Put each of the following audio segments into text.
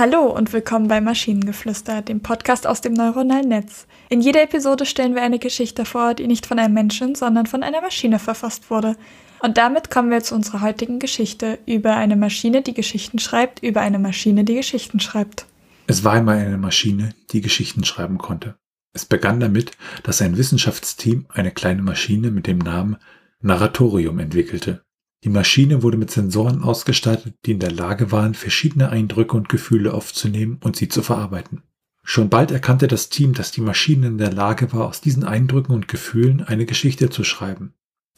Hallo und willkommen bei Maschinengeflüster, dem Podcast aus dem neuronalen Netz. In jeder Episode stellen wir eine Geschichte vor, die nicht von einem Menschen, sondern von einer Maschine verfasst wurde. Und damit kommen wir zu unserer heutigen Geschichte über eine Maschine, die Geschichten schreibt, über eine Maschine, die Geschichten schreibt. Es war einmal eine Maschine, die Geschichten schreiben konnte. Es begann damit, dass ein Wissenschaftsteam eine kleine Maschine mit dem Namen Narratorium entwickelte. Die Maschine wurde mit Sensoren ausgestattet, die in der Lage waren, verschiedene Eindrücke und Gefühle aufzunehmen und sie zu verarbeiten. Schon bald erkannte das Team, dass die Maschine in der Lage war, aus diesen Eindrücken und Gefühlen eine Geschichte zu schreiben.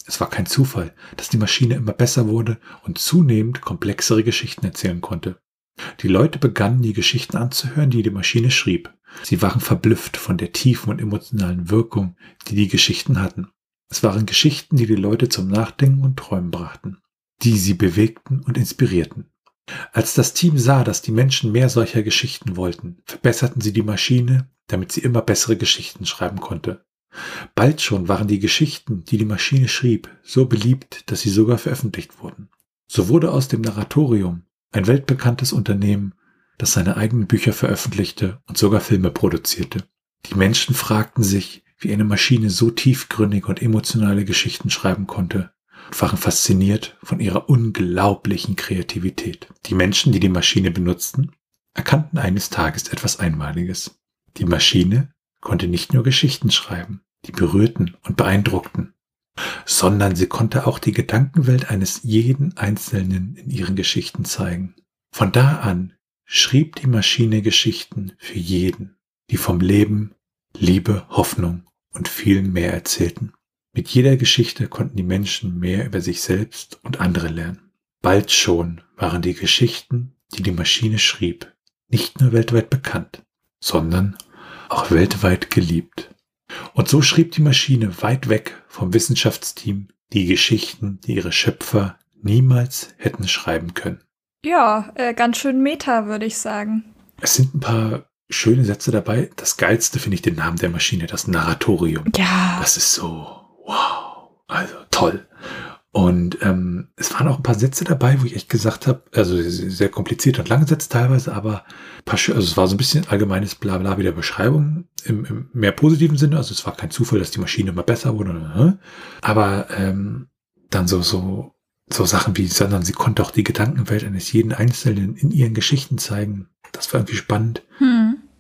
Es war kein Zufall, dass die Maschine immer besser wurde und zunehmend komplexere Geschichten erzählen konnte. Die Leute begannen, die Geschichten anzuhören, die die Maschine schrieb. Sie waren verblüfft von der tiefen und emotionalen Wirkung, die die Geschichten hatten. Es waren Geschichten, die die Leute zum Nachdenken und Träumen brachten, die sie bewegten und inspirierten. Als das Team sah, dass die Menschen mehr solcher Geschichten wollten, verbesserten sie die Maschine, damit sie immer bessere Geschichten schreiben konnte. Bald schon waren die Geschichten, die die Maschine schrieb, so beliebt, dass sie sogar veröffentlicht wurden. So wurde aus dem Narratorium ein weltbekanntes Unternehmen, das seine eigenen Bücher veröffentlichte und sogar Filme produzierte. Die Menschen fragten sich, wie eine Maschine so tiefgründige und emotionale Geschichten schreiben konnte und waren fasziniert von ihrer unglaublichen Kreativität. Die Menschen, die die Maschine benutzten, erkannten eines Tages etwas Einmaliges. Die Maschine konnte nicht nur Geschichten schreiben, die berührten und beeindruckten, sondern sie konnte auch die Gedankenwelt eines jeden Einzelnen in ihren Geschichten zeigen. Von da an schrieb die Maschine Geschichten für jeden, die vom Leben, Liebe, Hoffnung und vielen mehr erzählten. Mit jeder Geschichte konnten die Menschen mehr über sich selbst und andere lernen. Bald schon waren die Geschichten, die die Maschine schrieb, nicht nur weltweit bekannt, sondern auch weltweit geliebt. Und so schrieb die Maschine weit weg vom Wissenschaftsteam die Geschichten, die ihre Schöpfer niemals hätten schreiben können. Ja, äh, ganz schön meta, würde ich sagen. Es sind ein paar schöne Sätze dabei. Das geilste finde ich den Namen der Maschine, das Narratorium. Ja. Das ist so, wow, also toll. Und ähm, es waren auch ein paar Sätze dabei, wo ich echt gesagt habe, also sehr kompliziert und lange Sätze teilweise, aber paar, also es war so ein bisschen allgemeines Blabla wie der Beschreibung im, im mehr positiven Sinne. Also es war kein Zufall, dass die Maschine immer besser wurde. Ne? Aber ähm, dann so so so Sachen wie, sondern sie konnte auch die Gedankenwelt eines jeden Einzelnen in ihren Geschichten zeigen. Das war irgendwie spannend. Hm.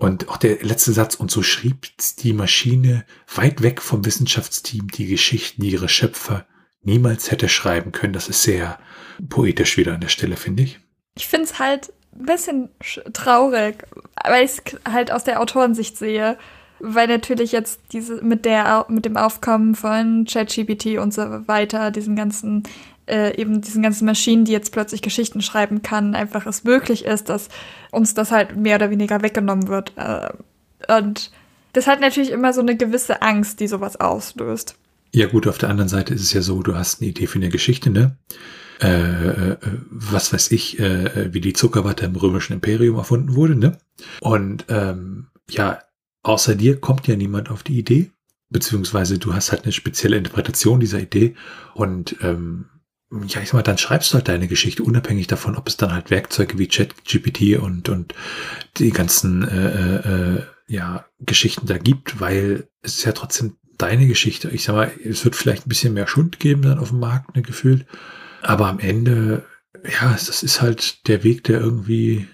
Und auch der letzte Satz, und so schrieb die Maschine weit weg vom Wissenschaftsteam die Geschichten, die ihre Schöpfer niemals hätte schreiben können. Das ist sehr poetisch wieder an der Stelle, finde ich. Ich finde es halt ein bisschen traurig, weil ich es halt aus der Autorensicht sehe. Weil natürlich jetzt diese mit der mit dem Aufkommen von ChatGPT und so weiter, diesen ganzen äh, eben diesen ganzen Maschinen, die jetzt plötzlich Geschichten schreiben kann, einfach es möglich ist, dass uns das halt mehr oder weniger weggenommen wird. Äh, und das hat natürlich immer so eine gewisse Angst, die sowas auslöst. Ja gut, auf der anderen Seite ist es ja so, du hast eine Idee für eine Geschichte, ne? Äh, äh, was weiß ich, äh, wie die Zuckerwatte im römischen Imperium erfunden wurde, ne? Und ähm, ja, außer dir kommt ja niemand auf die Idee, beziehungsweise du hast halt eine spezielle Interpretation dieser Idee und ähm, ja, ich sag mal, dann schreibst du halt deine Geschichte, unabhängig davon, ob es dann halt Werkzeuge wie ChatGPT und, und die ganzen äh, äh, ja, Geschichten da gibt, weil es ist ja trotzdem deine Geschichte. Ich sag mal, es wird vielleicht ein bisschen mehr Schund geben dann auf dem Markt, ne, gefühlt. Aber am Ende, ja, das ist halt der Weg, der irgendwie,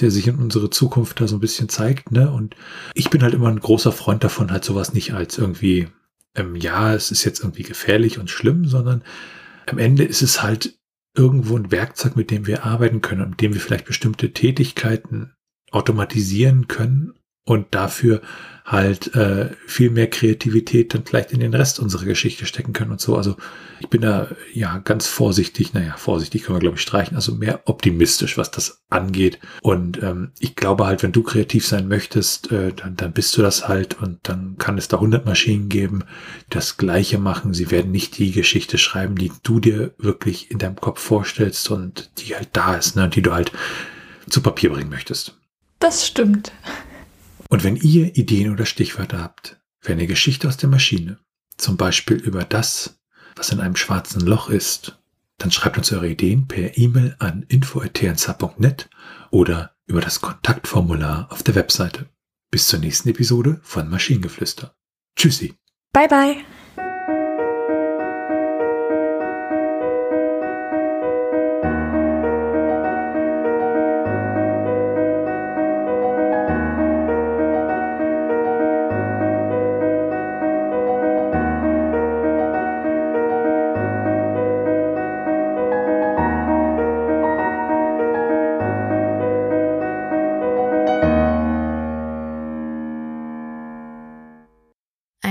der sich in unsere Zukunft da so ein bisschen zeigt, ne? Und ich bin halt immer ein großer Freund davon, halt sowas nicht als irgendwie, ähm, ja, es ist jetzt irgendwie gefährlich und schlimm, sondern am Ende ist es halt irgendwo ein Werkzeug, mit dem wir arbeiten können und mit dem wir vielleicht bestimmte Tätigkeiten automatisieren können und dafür halt äh, viel mehr Kreativität dann vielleicht in den Rest unserer Geschichte stecken können und so. Also ich bin da ja ganz vorsichtig, naja, vorsichtig können wir glaube ich streichen, also mehr optimistisch, was das angeht. Und ähm, ich glaube halt, wenn du kreativ sein möchtest, äh, dann, dann bist du das halt und dann kann es da 100 Maschinen geben, die das Gleiche machen. Sie werden nicht die Geschichte schreiben, die du dir wirklich in deinem Kopf vorstellst und die halt da ist, ne, die du halt zu Papier bringen möchtest. Das stimmt. Und wenn ihr Ideen oder Stichwörter habt für eine Geschichte aus der Maschine, zum Beispiel über das, was in einem schwarzen Loch ist, dann schreibt uns eure Ideen per E-Mail an info.tnz.net oder über das Kontaktformular auf der Webseite. Bis zur nächsten Episode von Maschinengeflüster. Tschüssi. Bye bye.